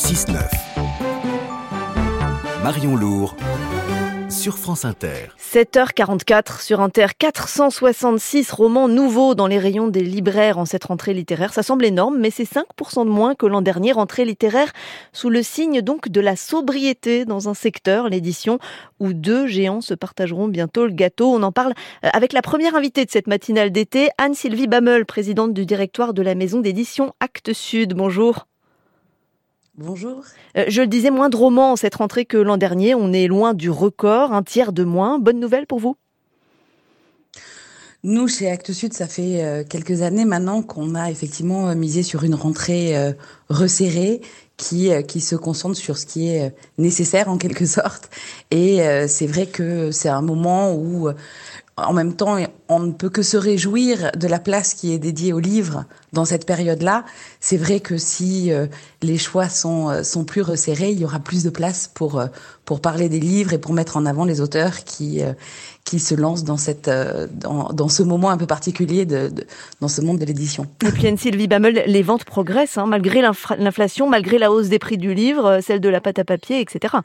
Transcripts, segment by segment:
6-9. Marion Lourd sur France Inter. 7h44 sur Inter, 466 romans nouveaux dans les rayons des libraires en cette rentrée littéraire. Ça semble énorme, mais c'est 5% de moins que l'an dernier, rentrée littéraire sous le signe donc de la sobriété dans un secteur, l'édition, où deux géants se partageront bientôt le gâteau. On en parle euh, avec la première invitée de cette matinale d'été, Anne-Sylvie Bammel, présidente du directoire de la maison d'édition Actes Sud. Bonjour. Bonjour. Euh, je le disais, moins de romans en cette rentrée que l'an dernier. On est loin du record, un tiers de moins. Bonne nouvelle pour vous? Nous, chez Actes Sud, ça fait euh, quelques années maintenant qu'on a effectivement euh, misé sur une rentrée resserrée qui, qui se concentre sur ce qui est nécessaire en quelque sorte. Et c'est vrai que c'est un moment où en même temps, on ne peut que se réjouir de la place qui est dédiée au livre dans cette période-là. C'est vrai que si euh, les choix sont, euh, sont plus resserrés, il y aura plus de place pour, euh, pour parler des livres et pour mettre en avant les auteurs qui, qui se lancent dans, cette, dans, dans ce moment un peu particulier de, dans ce monde de l'édition. Et puis Anne-Sylvie Bammel, les ventes progressent, hein, malgré l'inflation, malgré la hausse des prix du livre, celle de la pâte à papier, etc.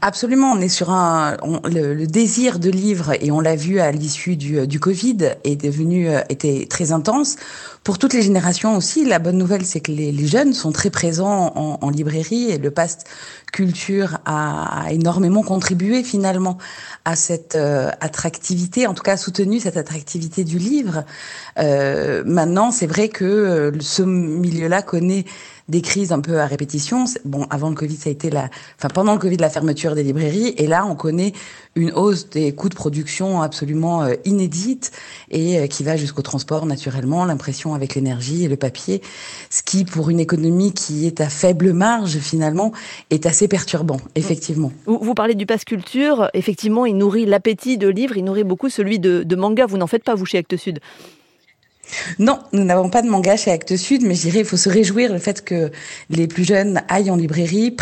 Absolument, on est sur un le, désir de livre et on l'a vu à l'issue du, du Covid est devenu euh, était très intense pour toutes les générations aussi. La bonne nouvelle, c'est que les, les, jeunes sont très présents en, en, librairie et le pass culture a, a, énormément contribué finalement à cette euh, attractivité, en tout cas soutenu cette attractivité du livre. Euh, maintenant, c'est vrai que euh, ce milieu-là connaît des crises un peu à répétition. Bon, avant le Covid, ça a été la, enfin pendant le Covid, la fermeture des librairies, et là, on connaît une hausse des coûts de production absolument euh, inédite et euh, qui va jusqu'au transport naturellement, l'impression avec l'énergie et le papier, ce qui pour une économie qui est à faible marge finalement est assez perturbant, effectivement. Vous, vous parlez du pass culture, effectivement, il nourrit l'appétit de livres, il nourrit beaucoup celui de, de manga. Vous n'en faites pas vous chez Actes Sud. Non, nous n'avons pas de manga chez Actes Sud, mais je dirais il faut se réjouir le fait que les plus jeunes aillent en librairie,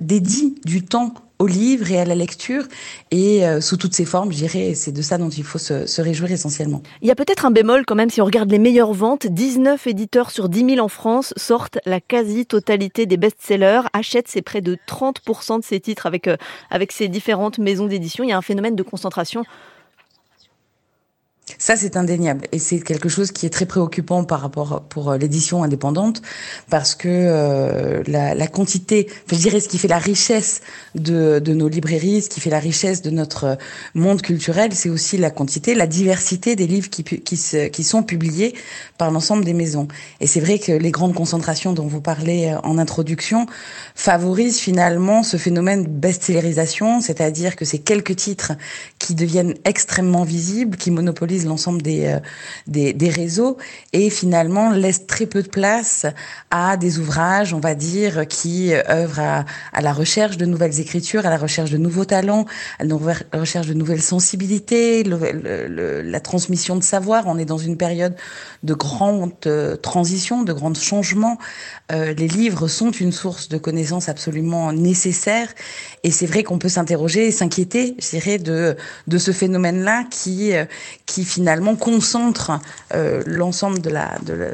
dédient du temps au livre et à la lecture, et euh, sous toutes ses formes, je dirais, c'est de ça dont il faut se, réjouir essentiellement. Il y a peut-être un bémol quand même, si on regarde les meilleures ventes, 19 éditeurs sur 10 000 en France sortent la quasi-totalité des best-sellers, achètent c'est près de 30% de ces titres avec, euh, avec ces différentes maisons d'édition. Il y a un phénomène de concentration ça, c'est indéniable. Et c'est quelque chose qui est très préoccupant par rapport pour euh, l'édition indépendante, parce que euh, la, quantité, je dirais ce qui fait la richesse de, nos librairies, ce qui fait la richesse de notre monde culturel, c'est aussi la quantité, la diversité des livres qui, sont publiés par l'ensemble des maisons. Et c'est vrai que les grandes concentrations dont vous parlez euh, en introduction favorisent finalement ce phénomène best-sellerisation, c'est-à-dire que c'est quelques titres qui deviennent extrêmement visibles, qui monopolisent l'ensemble des, euh, des, des, réseaux et finalement laisse très peu de place à des ouvrages, on va dire, qui œuvrent à, à la recherche de nouvelles écritures, à la recherche de nouveaux talents, à la recherche de nouvelles sensibilités, la transmission de savoir. On est dans une période de grande euh, transition, de grands changements. Euh, les livres sont une source de connaissances absolument nécessaire et c'est vrai qu'on peut s'interroger et s'inquiéter, je dirais, de, de ce phénomène-là qui, qui finalement concentre euh, l'ensemble de la, de la,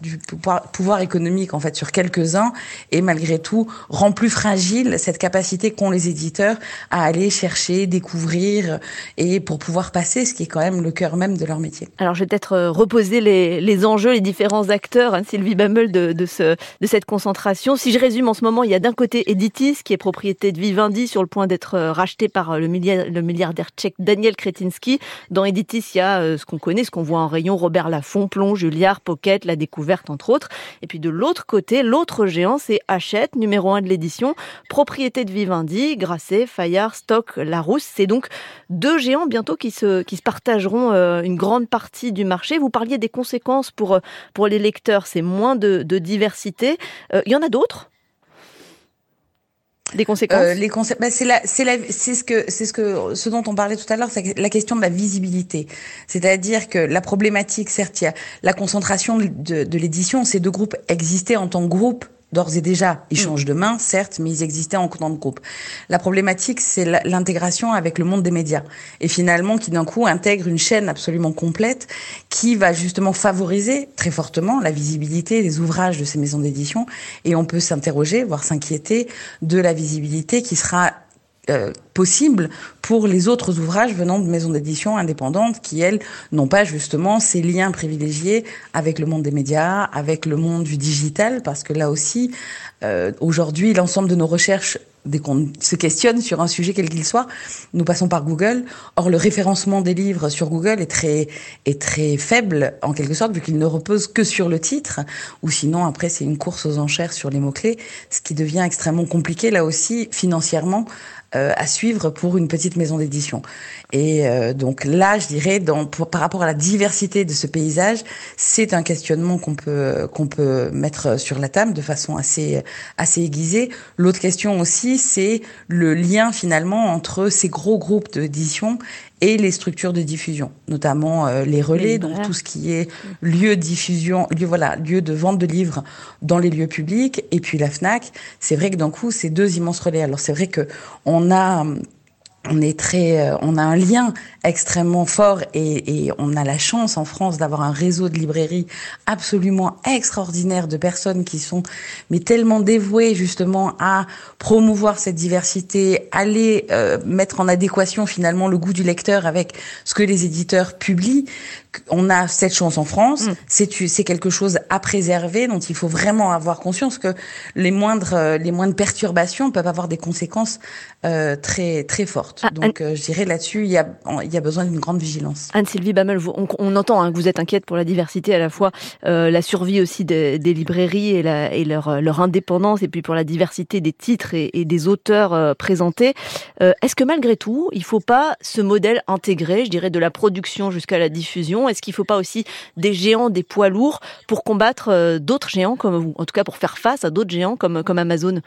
du pouvoir, économique en fait sur quelques-uns et malgré tout rend plus fragile cette capacité qu'ont les éditeurs à aller chercher, découvrir et pour pouvoir passer ce qui est quand même le cœur même de leur métier. Alors je vais peut-être euh, reposer les, les enjeux, les différents acteurs, hein, Sylvie Bammel, de, de, ce, de cette concentration. Si je résume en ce moment, il y a d'un côté Editis qui est propriété de Vivendi sur le point d'être euh, racheté par le, milliard, le milliardaire tchèque Daniel Kretinsky. Dans Editis, il y a euh, ce qu'on connaît, ce qu'on voit en rayon, Robert Laffont, Plomb, Julliard, Pocket, La Découverte, entre autres. Et puis de l'autre côté, l'autre géant, c'est Hachette, numéro 1 de l'édition, propriété de Vivendi, Grasset, Fayard, Stock, Larousse. C'est donc deux géants bientôt qui se, qui se partageront euh, une grande partie du marché. Vous parliez des conséquences pour, pour les lecteurs, c'est moins de, de diversité. Euh, il y en a d'autres? Des conséquences euh, Les conséquences, bah, c'est la, c'est la, c'est ce que, c'est ce que, ce dont on parlait tout à l'heure, c'est la question de la visibilité. C'est-à-dire que la problématique, certes, il y a la concentration de, de l'édition. Ces deux groupes existaient en tant que groupe d'ores et déjà. Ils Mm. changent de main, certes, mais ils existaient en grande groupe. La problématique, c'est l'intégration avec le monde des médias. Et finalement, qui d'un coup intègre une chaîne absolument complète qui va justement favoriser très fortement la visibilité des ouvrages de ces maisons d'édition. Et on peut s'interroger, voire s'inquiéter de la visibilité qui sera euh, possible pour les autres ouvrages venant de maisons d'édition indépendantes qui, elles, n'ont pas justement ces liens privilégiés avec le monde des médias, avec le monde du digital, parce que là aussi, euh, aujourd'hui, l'ensemble de nos recherches, dès qu'on se questionne sur un sujet quel qu'il soit, nous passons par Google. Or, le référencement des livres sur Google est très, est très faible, en quelque sorte, vu qu'il ne repose que sur le titre, ou sinon, après, c'est une course aux enchères sur les mots-clés, ce qui devient extrêmement compliqué, là aussi, financièrement, euh, à suivre pour une petite maison d'édition. Et euh, donc là, je dirais, dans, par rapport à la diversité de ce paysage, c'est un questionnement qu'on peut qu'on peut mettre sur la table de façon assez assez aiguisée. L'autre question aussi, c'est le lien finalement entre ces gros groupes d'édition et les structures de diffusion, notamment euh, les relais, Les donc tout ce qui est lieu de diffusion, lieu voilà, lieu de vente de livres dans les lieux publics, et puis la Fnac. C'est vrai que d'un coup, c'est deux immenses relais. Alors c'est vrai que on a on est très, euh, on a un lien extrêmement fort et, et on a la chance en France d'avoir un réseau de librairies absolument extraordinaire de personnes qui sont mais tellement dévouées justement à promouvoir cette diversité, aller euh, mettre en adéquation finalement le goût du lecteur avec ce que les éditeurs publient. On a cette chance en France, c'est c'est quelque chose à préserver dont il faut vraiment avoir conscience que les moindres euh, les moindres perturbations peuvent avoir des conséquences euh, très très fortes. Ah, Donc euh, je dirais là-dessus il y a il y a besoin d'une grande vigilance. Anne-Sylvie Bammel, on, on entend hein, que vous êtes inquiète pour la diversité, à la fois euh, la survie aussi des, des librairies et, la, et leur, euh, leur indépendance, et puis pour la diversité des titres et, et des auteurs euh, présentés. Euh, Est-ce que malgré tout, il ne faut pas ce modèle intégré, je dirais, de la production jusqu'à la diffusion? Est-ce qu'il ne faut pas aussi des géants, des poids lourds pour combattre euh, d'autres géants comme vous, en tout cas pour faire face à d'autres géants comme, comme Amazon?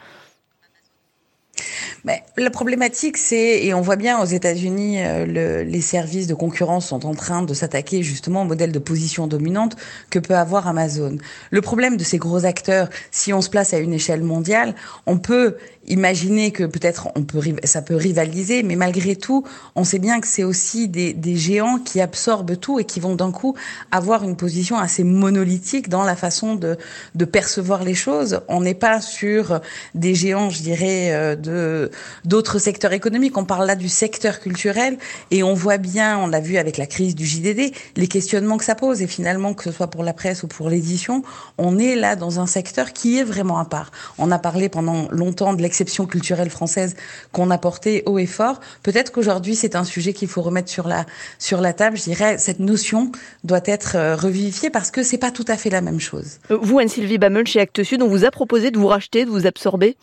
Mais la problématique, c'est, et on voit bien aux États-Unis, euh, le, les services de concurrence sont en train de s'attaquer justement au modèle de position dominante que peut avoir Amazon. Le problème de ces gros acteurs, si on se place à une échelle mondiale, on peut imaginer que peut-être on peut ça peut rivaliser, mais malgré tout, on sait bien que c'est aussi des, des géants qui absorbent tout et qui vont d'un coup avoir une position assez monolithique dans la façon de, de percevoir les choses. On n'est pas sur des géants, je dirais, euh, de d'autres secteurs économiques. On parle là du secteur culturel et on voit bien, on l'a vu avec la crise du JDD, les questionnements que ça pose. Et finalement, que ce soit pour la presse ou pour l'édition, on est là dans un secteur qui est vraiment à part. On a parlé pendant longtemps de l'exception culturelle française qu'on a portée haut et fort. Peut-être qu'aujourd'hui, c'est un sujet qu'il faut remettre sur la sur la table. Je dirais, cette notion doit être euh, revivifiée parce que c'est pas tout à fait la même chose. Vous, Anne-Sylvie Bammel, chez Actes Sud, on vous a proposé de vous racheter, de vous absorber?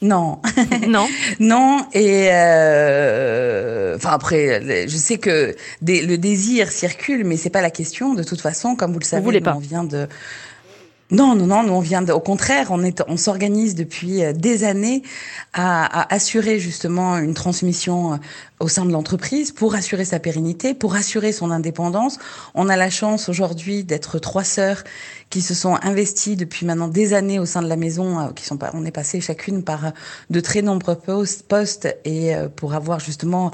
Non. Non? Non, et euh, enfin après, je sais que des- le désir circule, mais c'est pas la question. De toute façon, comme vous le savez, nous, pas. on vient de. Non, non, non, nous on vient de, au contraire, on est, on s'organise depuis euh, des années à, assurer justement une transmission euh, au sein de l'entreprise pour assurer sa pérennité, pour assurer son indépendance. On a la chance aujourd'hui d'être trois sœurs qui se sont investies depuis maintenant des années au sein de la maison, euh, qui sont pas, on est passé chacune par euh, de très nombreux postes, et euh, pour avoir justement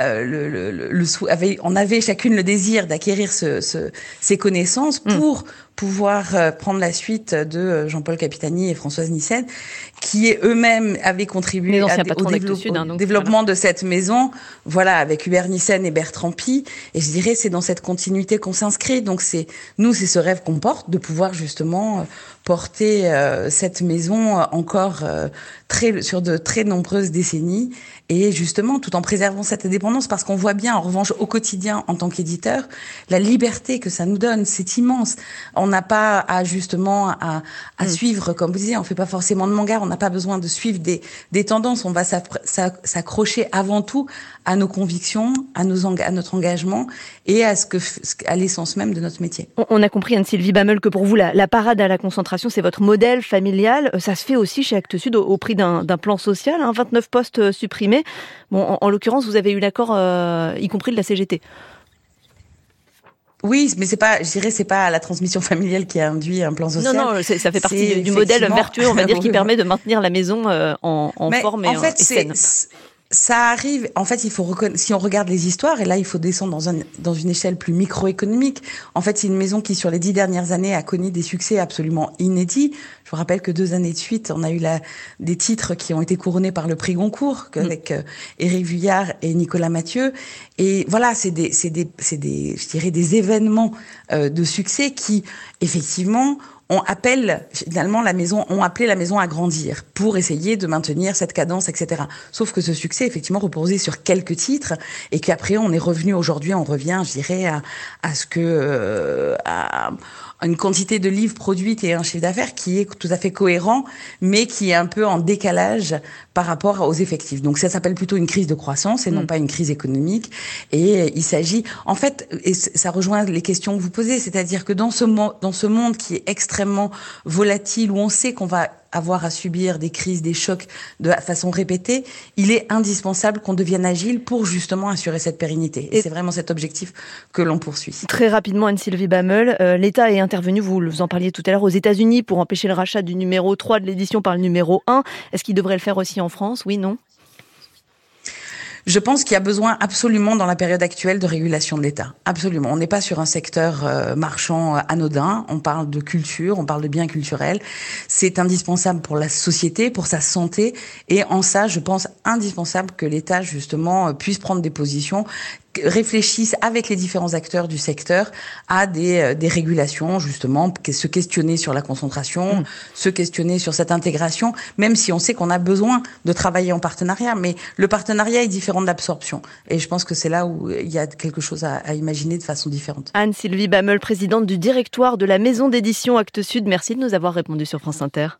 euh, le, le, le, avait, on avait chacune le désir d'acquérir ce, ce, ces connaissances Mm. pour pouvoir euh, prendre la suite de Jean-Paul Capitani et Françoise Nissen, qui eux-mêmes avaient contribué à, au, Sud, hein, donc, développement de cette maison, voilà, avec Hubert Nissen et Bertrand Pi. Et je dirais, c'est dans cette continuité qu'on s'inscrit. Donc c'est nous, c'est ce rêve qu'on porte de pouvoir justement euh, porter euh, cette maison euh, encore euh, très sur de très nombreuses décennies et justement tout en préservant cette indépendance parce qu'on voit bien en revanche au quotidien en tant qu'éditeur la liberté que ça nous donne c'est immense on n'a pas à justement à, à Mm. suivre comme vous disiez on fait pas forcément de manga on n'a pas besoin de suivre des, des tendances on va s'accrocher avant tout à nos convictions à nos enga- à notre engagement et à ce que à l'essence même de notre métier On- a compris, Anne-Sylvie Bammel, que pour vous, la, la parade à la concentration, c'est votre modèle familial. Ça se fait aussi chez Actes Sud au, au prix d'un plan social, hein, 29 postes euh, Bon, en, en l'occurrence, vous avez eu l'accord, euh, y compris de la CGT. Oui, mais c'est pas, je dirais, c'est pas la transmission familiale qui a induit un plan social. Non, non, ça fait partie du, modèle vertueux, on va dire, qui permet de maintenir la maison euh, en, forme et en fait, et ça arrive. En fait, il faut si on regarde les histoires, et là, il faut descendre dans, un, dans une échelle plus microéconomique. En fait, c'est une maison qui, sur les dix dernières années, a connu des succès absolument inédits. Je vous rappelle que deux années de suite, on a eu la, des titres qui ont été couronnés par le prix Goncourt, mm. avec euh, Éric Vuillard et Nicolas Mathieu. Et voilà, c'est des, c'est des, c'est des, je dirais, des événements euh, de succès qui, effectivement, on appelle finalement la maison, on appelé la maison à grandir pour essayer de maintenir cette cadence, etc. Sauf que ce succès effectivement reposait sur quelques titres et qu'après on est revenu aujourd'hui, on revient, je dirais, à, à ce que euh, une quantité de livres produites et un chiffre d'affaires qui est tout à fait cohérent, mais qui est un peu en décalage par rapport aux effectifs. Donc ça s'appelle plutôt une crise de croissance et non mm. pas une crise économique. Et il s'agit, en fait, et ça rejoint les questions que vous posez, c'est-à-dire que dans ce, dans ce monde qui est extrêmement volatile, où on sait qu'on va avoir à subir des crises, des chocs de façon répétée, il est indispensable qu'on devienne agile pour justement assurer cette pérennité. Et, c'est vraiment cet objectif que l'on poursuit. Très rapidement, Anne-Sylvie Bammel, euh, l'État est intervenu, vous en parliez tout à l'heure, aux États-Unis pour empêcher le rachat du numéro 3 de l'édition par le numéro 1. Est-ce qu'il devrait le faire aussi en France? Oui, non? Je pense qu'il y a besoin absolument dans la période actuelle de régulation de l'État. Absolument. On n'est pas sur un secteur euh, marchand euh, anodin. On parle de culture, on parle de biens culturels. C'est indispensable pour la société, pour sa santé. Et en ça, je pense indispensable que l'État, justement, euh, puisse prendre des positions réfléchissent avec les différents acteurs du secteur à des, euh, des régulations, justement, se questionner sur la concentration, mm. se questionner sur cette intégration, même si on sait qu'on a besoin de travailler en partenariat. Mais le partenariat est différent de l'absorption. Et je pense que c'est là où il y a quelque chose à, à imaginer de façon différente. Anne-Sylvie Bammel, présidente du directoire de la maison d'édition Actes Sud, merci de nous avoir répondu sur France Inter.